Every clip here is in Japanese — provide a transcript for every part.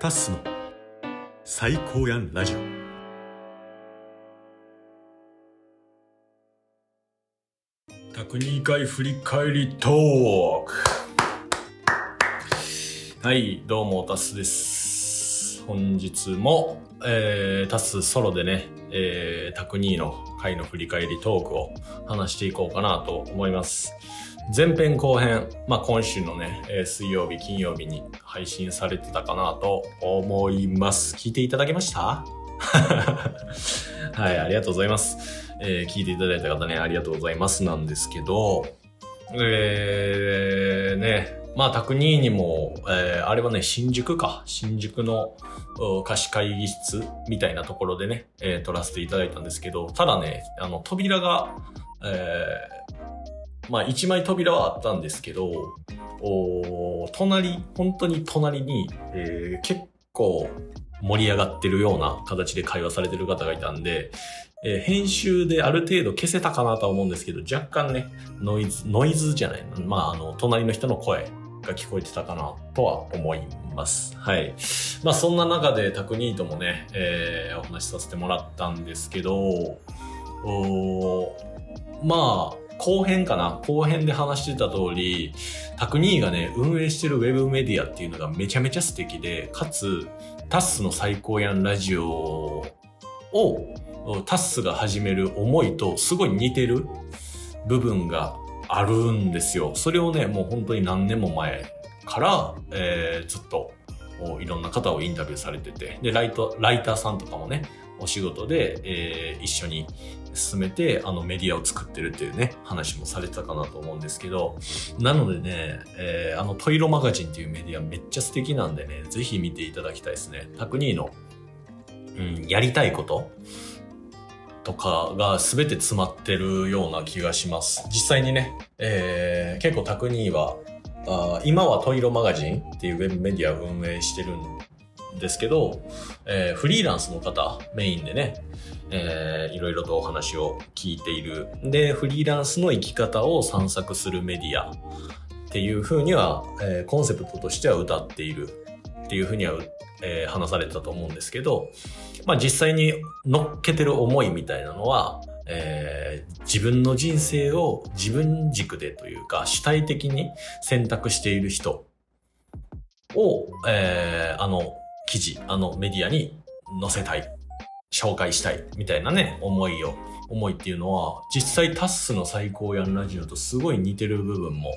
タッスの最高やんラジオ。102回振り返りトーク。はいどうもタスです。本日も、えー、タスソロでね、えー、タクニーの回の振り返りトークを話していこうかなと思います。前編後編、まあ、今週のね、えー、水曜日、金曜日に配信されてたかなと思います。聞いていただけました？はい、ありがとうございます。えー、聞いていただいた方ね、ありがとうございますなんですけど、えー、ね、まあ、クニーにも、えー、あれはね、新宿か。新宿の貸し会議室みたいなところでね、えー、撮らせていただいたんですけど、ただね、あの、扉が、えー、まあ一枚扉はあったんですけど、お隣、本当に隣に、えー、結構盛り上がってるような形で会話されてる方がいたんで、えー、編集である程度消せたかなとは思うんですけど、若干ね、ノイズ、ノイズじゃないまあ、あの、隣の人の声が聞こえてたかなとは思います。はい。まあ、そんな中でタクニーともね、えー、お話しさせてもらったんですけど、おまあ、後編かな？後編で話してた通り、タクニーがね、運営してるウェブメディアっていうのがめちゃめちゃ素敵で、かつ、タッスの最高やんラジオを、タッスが始める思いとすごい似てる部分があるんですよ。それをね、もう本当に何年も前から、えー、ずっといろんな方をインタビューされてて、で、ライト、ライターさんとかもね、お仕事で、えー、一緒に進めて、あのメディアを作ってるっていうね、話もされてたかなと思うんですけど、なのでね、えー、あのトイロマガジンっていうメディアめっちゃ素敵なんでね、ぜひ見ていただきたいですね。タクニーの、うん、やりたいこととかが全て詰まってるような気がします。実際にね、えー、結構タクニーはあ今はトイロマガジンっていうウェブメディアを運営してるんですけど、えー、フリーランスの方メインでね、えー、いろいろとお話を聞いている。で、フリーランスの生き方を散策するメディアっていうふうには、えー、コンセプトとしては歌っているっていうふうには、えー、話されてたと思うんですけど、まあ実際に乗っけてる思いみたいなのは、えー、自分の人生を自分軸でというか主体的に選択している人を、えー、あの記事、あのメディアに載せたい、紹介したいみたいなね、思いを、思いっていうのは、実際タッスの最高やんラジオとすごい似てる部分も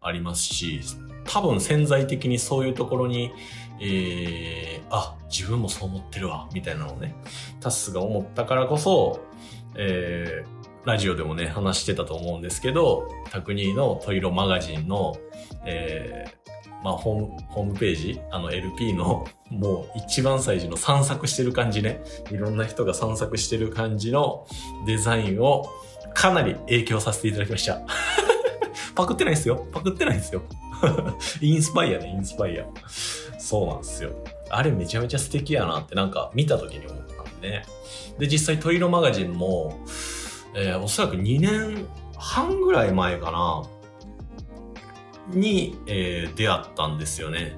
ありますし、多分潜在的にそういうところに、えー、あ、自分もそう思ってるわ、みたいなのをね、タッスが思ったからこそ、えー、ラジオでもね、話してたと思うんですけど、タクニーのトイロマガジンの、えー、まあ、ホーム、ホームページ、あの LP のもう一番最初の散策してる感じね。いろんな人が散策してる感じのデザインをかなり影響させていただきました。パクってないですよ。パクってないですよ。インスパイアね、インスパイア。そうなんですよ。あれめちゃめちゃ素敵やなってなんか見た時に思ったんでね。で、実際トイロマガジンも、えー、おそらく2年半ぐらい前かな。に、えー、出会ったんですよね。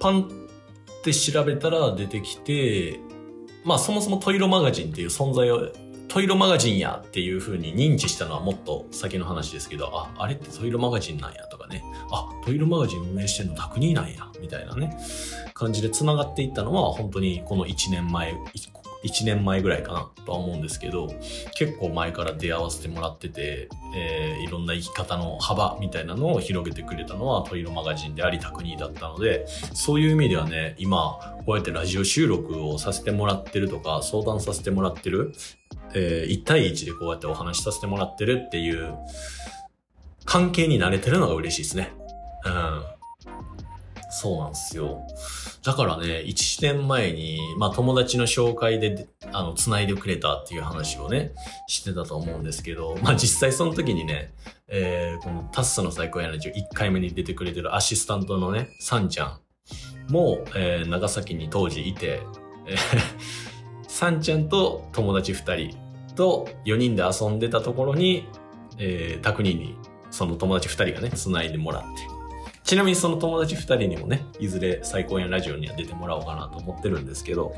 パンって調べたら出てきて、まあそもそもトイロマガジンっていう存在を、トイロマガジンやっていう風に認知したのはもっと先の話ですけど、あ、あれってトイロマガジンなんやとかね、あ、トイロマガジン運営してんのタクニーなんや、みたいなね、感じで繋がっていったのは本当にこの1年前、1年前ぐらいかなとは思うんですけど、結構前から出会わせてもらってて、えー、いろんな生き方の幅みたいなのを広げてくれたのはトイロマガジンでありタクニーだったので、そういう意味ではね、今、こうやってラジオ収録をさせてもらってるとか、相談させてもらってる、えー、1対1でこうやってお話しさせてもらってるっていう関係に慣れてるのが嬉しいですね。うん。そうなんですよ。だからね、1年前に、まあ友達の紹介で、あの、繋いでくれたっていう話をね、してたと思うんですけど、まあ実際その時にね、えー、このタッスの最高やラジオ1回目に出てくれてるアシスタントのね、サンちゃんも、えー、長崎に当時いて、えー、サンちゃんと友達2人と4人で遊んでたところに、えー、タクニにその友達2人がね、繋いでもらって、ちなみにその友達2人にもね、いずれ最高やラジオには出てもらおうかなと思ってるんですけど、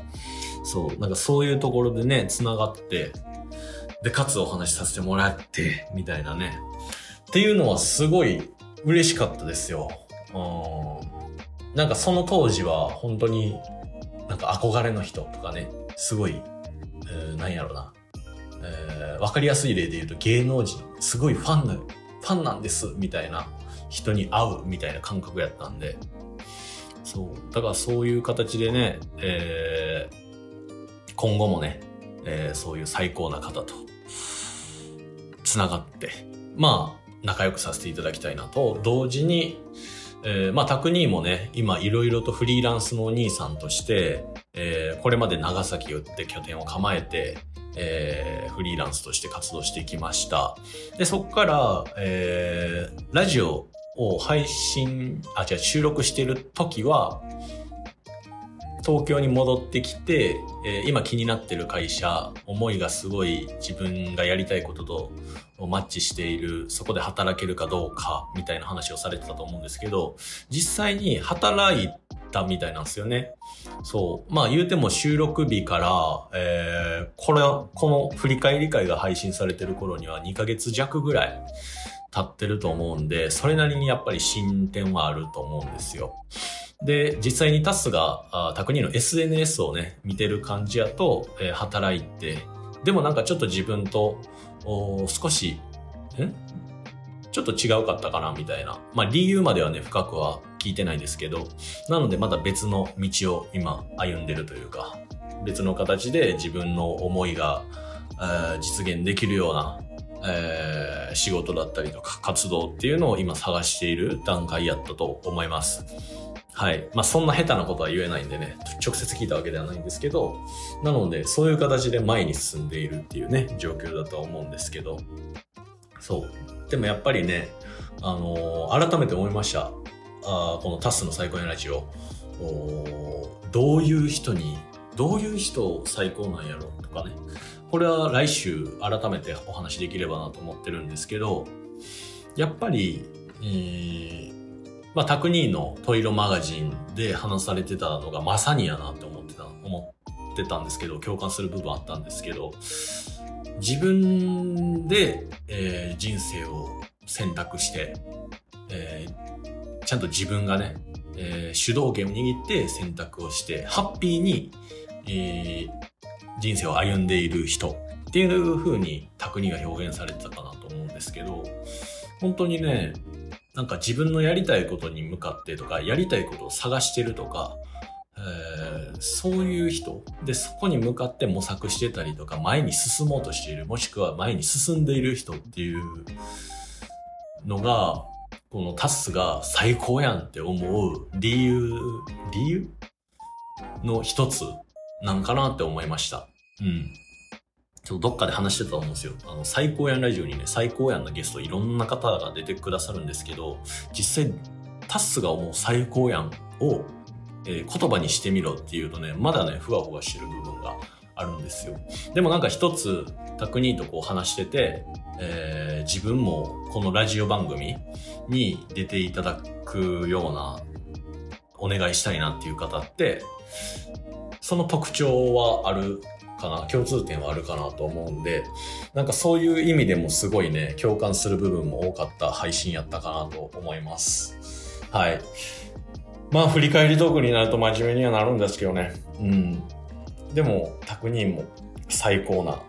そう、なんかそういうところでね、繋がって、で、かつお話しさせてもらって、みたいなね。っていうのはすごい嬉しかったですよ。うん。なんかその当時は本当になんか憧れの人とかね、すごい、えー、なんやろな。えー、わかりやすい例で言うと芸能人、すごいファンな、ファンなんです、みたいな人に会うみたいな感覚やったんで、そう。だからそういう形でね、えー、今後もね、えー、そういう最高な方と、つながって、まあ、仲良くさせていただきたいなと、同時に、えー、まあ、タクニーもね、今いろいろとフリーランスのお兄さんとして、えー、これまで長崎をって拠点を構えて、えー、フリーランスとして活動してきました。で、そこから、えー、ラジオを配信、あ、違う、収録してる時は、東京に戻ってきて、えー、今気になってる会社、思いがすごい自分がやりたいこととマッチしている、そこで働けるかどうか、みたいな話をされてたと思うんですけど、実際に働いたみたいなんですよね。そう。まあ言うても収録日から、えー、これ、この振り返り会が配信されてる頃には2ヶ月弱ぐらい経ってると思うんで、それなりにやっぱり進展はあると思うんですよ。で、実際にタスが、タクニーの SNS をね、見てる感じやと、えー、働いて、でもなんかちょっと自分と、少し、んちょっと違うかったかなみたいな。まあ理由まではね、深くは聞いてないですけど、なのでまた別の道を今歩んでるというか、別の形で自分の思いが、えー、実現できるような、えー、仕事だったりとか活動っていうのを今探している段階やったと思います。はい。まあ、そんな下手なことは言えないんでね、直接聞いたわけではないんですけど、なので、そういう形で前に進んでいるっていうね、状況だとは思うんですけど、そう。でもやっぱりね、あのー、改めて思いました。あこのタスの最高のラジオ、どういう人に、どういう人最高なんやろとかね。これは来週改めてお話できればなと思ってるんですけど、やっぱり、えーまあ、タクニーのトイロマガジンで話されてたのがまさにやなって思ってた、思ってたんですけど、共感する部分あったんですけど、自分で、えー、人生を選択して、えー、ちゃんと自分がね、えー、主導権を握って選択をして、ハッピーに、えー、人生を歩んでいる人っていう風にタクニーが表現されてたかなと思うんですけど、本当にね、なんか自分のやりたいことに向かってとか、やりたいことを探してるとか、えー、そういう人で、そこに向かって模索してたりとか、前に進もうとしている、もしくは前に進んでいる人っていうのが、このタスが最高やんって思う理由、理由の一つなんかなって思いました。うん。ちょっとどっかで話してたと思うんですよ。あの、最高やんラジオにね、最高やんのゲストいろんな方が出てくださるんですけど、実際、タスが思う最高やんを、えー、言葉にしてみろっていうとね、まだね、ふわふわしてる部分があるんですよ。でもなんか一つ、タクニーとこう話してて、えー、自分もこのラジオ番組に出ていただくようなお願いしたいなっていう方って、その特徴はあるかな、共通点はあるかなと思うんで、なんかそういう意味でもすごいね、共感する部分も多かった配信やったかなと思います。はい。まあ振り返りトークになると真面目にはなるんですけどね。うん。でも、クニーも最高な、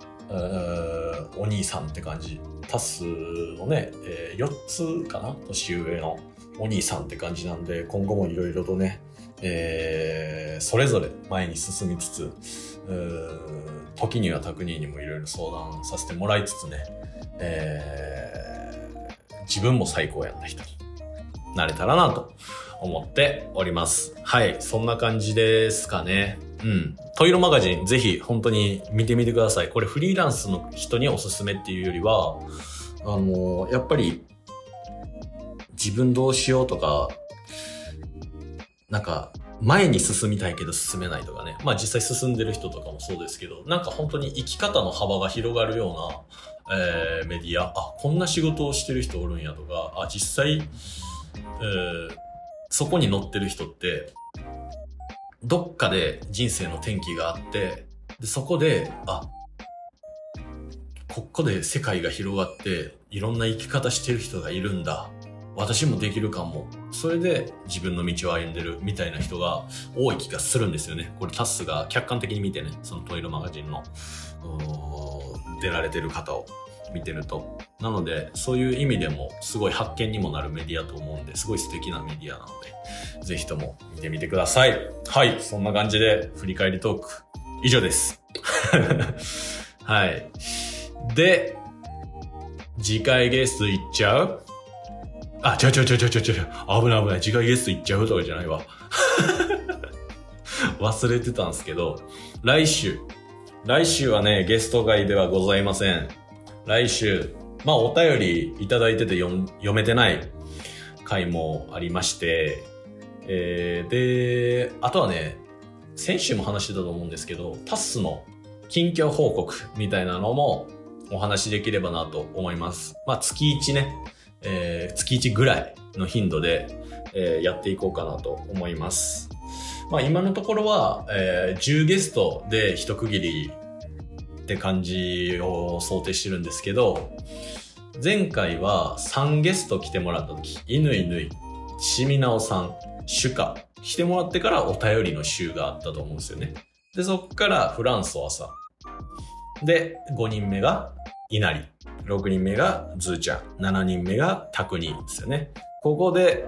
お兄さんって感じ。タスのね、えー、4つかな？年上のお兄さんって感じなんで、今後もいろいろとね、えー、それぞれ前に進みつつ、時にはタクニーにもいろいろ相談させてもらいつつね、えー、自分も最高やんな人になれたらなと思っております。はい、そんな感じですかね。うん。トイロマガジン、ぜひ本当に見てみてください。これフリーランスの人におすすめっていうよりは、あのー、やっぱり、自分どうしようとか、なんか、前に進みたいけど進めないとかね。まあ実際進んでる人とかもそうですけど、なんか本当に生き方の幅が広がるような、えー、メディア、あ、こんな仕事をしてる人おるんやとか、あ、実際、えー、そこに乗ってる人って、どっかで人生の転機があって、でそこで、あ、ここで世界が広がって、いろんな生き方してる人がいるんだ。私もできるかも。それで自分の道を歩んでるみたいな人が多い気がするんですよね。これタスが客観的に見てね、そのトイレマガジンの出られてる方を見てると。なので、そういう意味でもすごい発見にもなるメディアと思うんで、すごい素敵なメディアなので、ぜひとも見てみてください。はい、そんな感じで振り返りトーク以上です。はい。で、次回ゲスト行っちゃう？あ、ちゃうちゃうちゃうちゃうちゃうちゃう。危ない危ない。次回ゲスト行っちゃうとかじゃないわ。忘れてたんですけど、来週。来週はね、ゲスト会ではございません。来週、まあお便りいただいてて読めてない回もありまして、えー、で、あとはね、先週も話してたと思うんですけど、タスの近況報告みたいなのもお話しできればなと思います。まあ月1ね、えー月1ぐらいの頻度で、えーやっていこうかなと思います。まあ今のところは、えー10ゲストで一区切りって感じを想定してるんですけど、前回は3ゲスト来てもらった時、犬犬、しみなおさん、シュカ、来てもらってからお便りの週があったと思うんですよね。で、そっからフランソワさん。で、5人目が稲荷。6人目がズーちゃん。7人目がタクニーですよね。ここで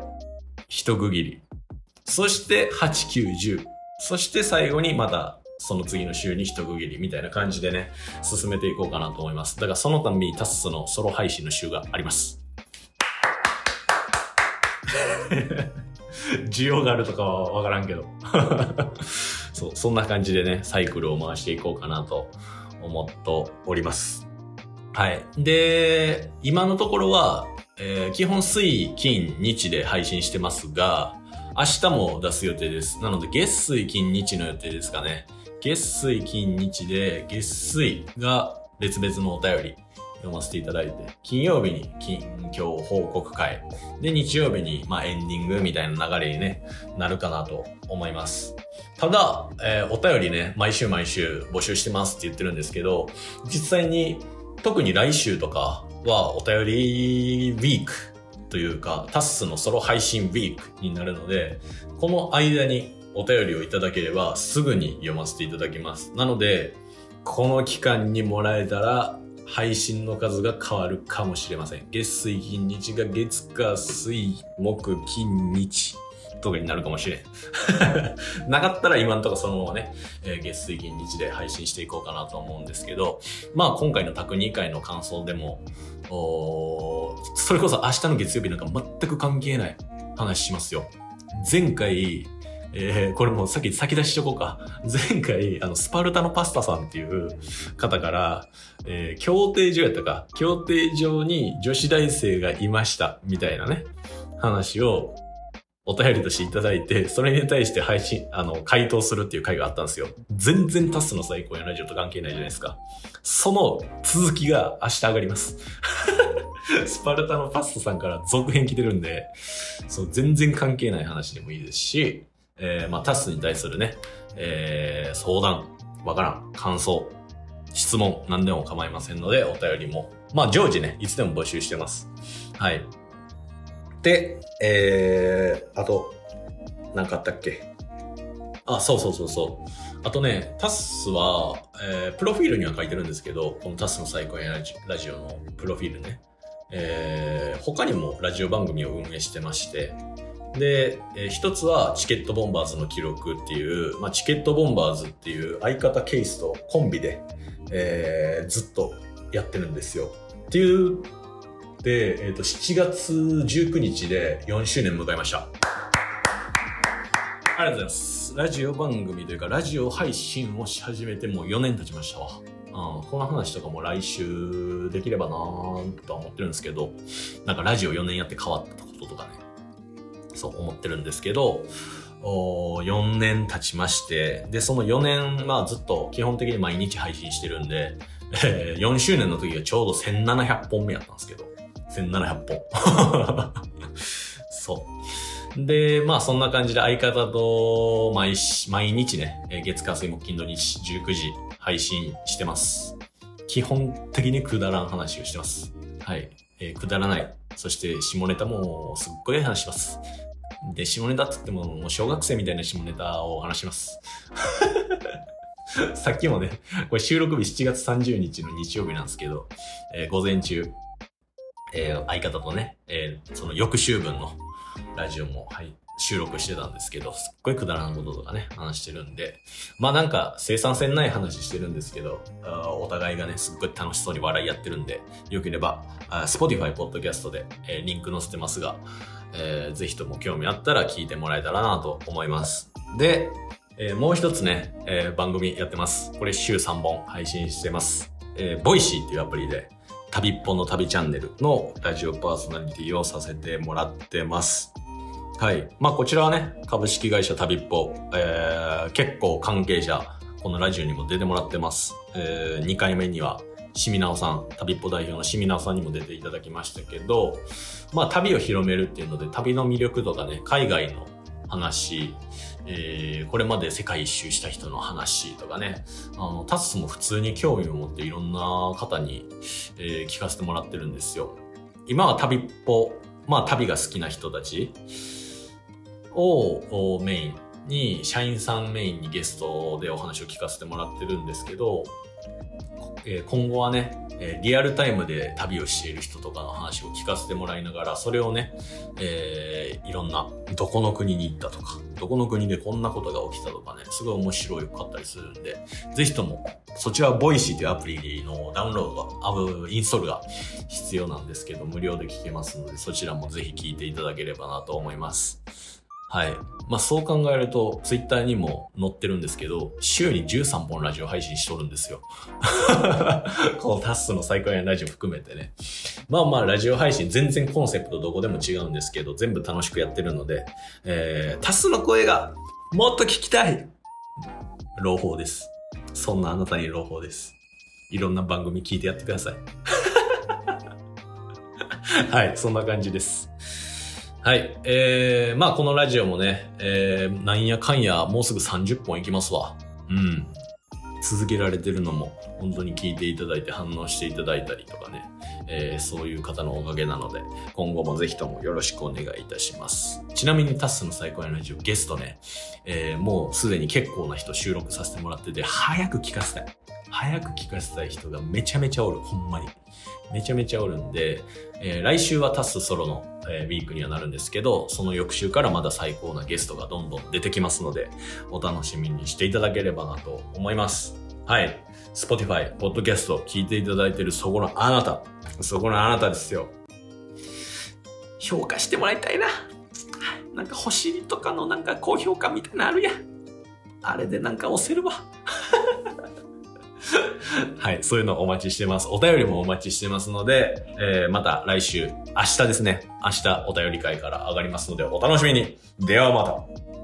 一区切り。そして8、9、10。そして最後にまたその次の週に一区切りみたいな感じでね、進めていこうかなと思います。だからそのためにタッスのソロ配信の週があります。需要があるとかはわからんけど。そう、そんな感じでね、サイクルを回していこうかなと思っております。はい。で、今のところは、えー基本水、金、日で配信してますが、明日も出す予定です。なので、月水、金、日の予定ですかね。月水、金、日で、月水が別々のお便り読ませていただいて、金曜日に近況報告会、で、日曜日に、まあ、エンディングみたいな流れにね、なるかなと思います。ただ、えーお便りね、毎週毎週募集してますって言ってるんですけど、実際に、特に来週とかはお便りウィークというか、タッスのソロ配信ウィークになるので、この間にお便りをいただければすぐに読ませていただきます。なので、この期間にもらえたら配信の数が変わるかもしれません。月水金日が月火水木金日とかになるかもしれん。なかったら今んとこそのままね、えー月水金日で配信していこうかなと思うんですけど、まあ今回の卓2回の感想でも、それこそ明日の月曜日なんか全く関係ない話しますよ。前回、えーこれもうさっき先出ししとこうか。前回、あの、スパルタのパスタさんっていう方から、えー協定所やったか、協定所に女子大生がいました、みたいなね、話をお便りとしていただいて、それに対して配信、あの、回答するっていう回があったんですよ。全然タスの最高やラジオと関係ないじゃないですか。その続きが明日上がります。スパルタのパスタさんから続編来てるんで、そう、全然関係ない話でもいいですし、えー、まあ、タスに対するね、えー、相談、わからん、感想、質問、何でも構いませんので、お便りも、まあ、常時ね、いつでも募集してます。はい。で、えー、あと、何かあったっけ？あ、そうそうそうそう。あとね、タスは、えープロフィールには書いてるんですけど、このタスの最高やラジオのプロフィールね。えー他にもラジオ番組を運営してまして、で、えー一つはチケットボンバーズの記録っていう、まあ、チケットボンバーズっていう相方ケースとコンビで、えーずっとやってるんですよ。っていう、で、えっ、と、7月19日で4周年迎えました。ありがとうございます。ラジオ番組というか、ラジオ配信をし始めてもう4年経ちましたわ。うん、この話とかも来週できればなーとは思ってるんですけど、なんかラジオ4年やって変わったこととかね、そう思ってるんですけど、お4年経ちまして、で、その4年、まあずっと基本的に毎日配信してるんで、えー4周年の時がちょうど1700本目やったんですけど、1700本。そう。で、まあそんな感じで相方と毎毎日ね、月火水木金土日19時配信してます。基本的にくだらん話をしてます。はい。えー、くだらない。そして下ネタもすっごい話します。で、下ネタって言ってももう小学生みたいな下ネタを話します。さっきもね、これ収録日7月30日の日曜日なんですけど、えー、午前中、えー、相方とね、えー、その翌週分のラジオも、はい、収録してたんですけど、すっごいくだらんこととかね、話してるんで、まあなんか生産性ない話してるんですけど、お互いがね、すっごい楽しそうに笑いやってるんで、よければ、Spotify ポッドキャストで、えー、リンク載せてますが、えー、ぜひとも興味あったら聞いてもらえたらなと思います。で、えー、もう一つね、えー、番組やってます。これ週3本配信してます。えー、ボイシーっていうアプリで、旅っぽの旅チャンネルのラジオパーソナリティをさせてもらってます。はい。まあ、こちらはね、株式会社旅っぽ、えー、結構関係者、このラジオにも出てもらってます。えー、2回目には、しみなおさん、旅っぽ代表のしみなおさんにも出ていただきましたけど、まあ、旅を広めるっていうので、旅の魅力とかね、海外の話、えー、これまで世界一周した人の話とかね、あの、タスも普通に興味を持っていろんな方に、えー、聞かせてもらってるんですよ。今は旅っぽ、まあ旅が好きな人たちをメインに、社員さんメインにゲストでお話を聞かせてもらってるんですけど、え、今後はね、え、リアルタイムで旅をしている人とかの話を聞かせてもらいながら、それをね、えー、いろんな、どこの国に行ったとか、どこの国でこんなことが起きたとかね、すごい面白いかったりするんで、ぜひとも、そちらはボイシーというアプリのダウンロードが、インストールが必要なんですけど、無料で聞けますので、そちらもぜひ聞いていただければなと思います。はい。まあそう考えると、ツイッターにも載ってるんですけど、週に13本ラジオ配信しとるんですよ。このタッスの最高やラジオ含めてね。まあまあラジオ配信全然コンセプトどこでも違うんですけど、全部楽しくやってるので、えー、タスの声がもっと聞きたい朗報です。そんなあなたに朗報です。いろんな番組聞いてやってください。はい、そんな感じです。はい。えー、まあこのラジオもね、えー、なんやかんやもうすぐ30本いきますわ。うん。続けられてるのも本当に聞いていただいて反応していただいたりとかね、えー、そういう方のおかげなので、今後もぜひともよろしくお願いいたします。ちなみにタッスの最高やラジオゲストね、えー、もうすでに結構な人収録させてもらってて、早く聞かせたい。早く聞かせたい人がめちゃめちゃおる。ほんまに。めちゃめちゃおるんで、えー、来週はタッスソロの、えー、ウィークにはなるんですけど、その翌週からまだ最高なゲストがどんどん出てきますので、お楽しみにしていただければなと思います。はい。Spotify、Podcast を聞いていただいているそこのあなた。そこのあなたですよ。評価してもらいたいな。なんか星とかのなんか高評価みたいなのあるやん。あれでなんか押せるわ。はい、そういうのお待ちしてます。お便りもお待ちしてますので、えー、また来週、明日ですね。明日お便り会から上がりますので、お楽しみに。ではまた。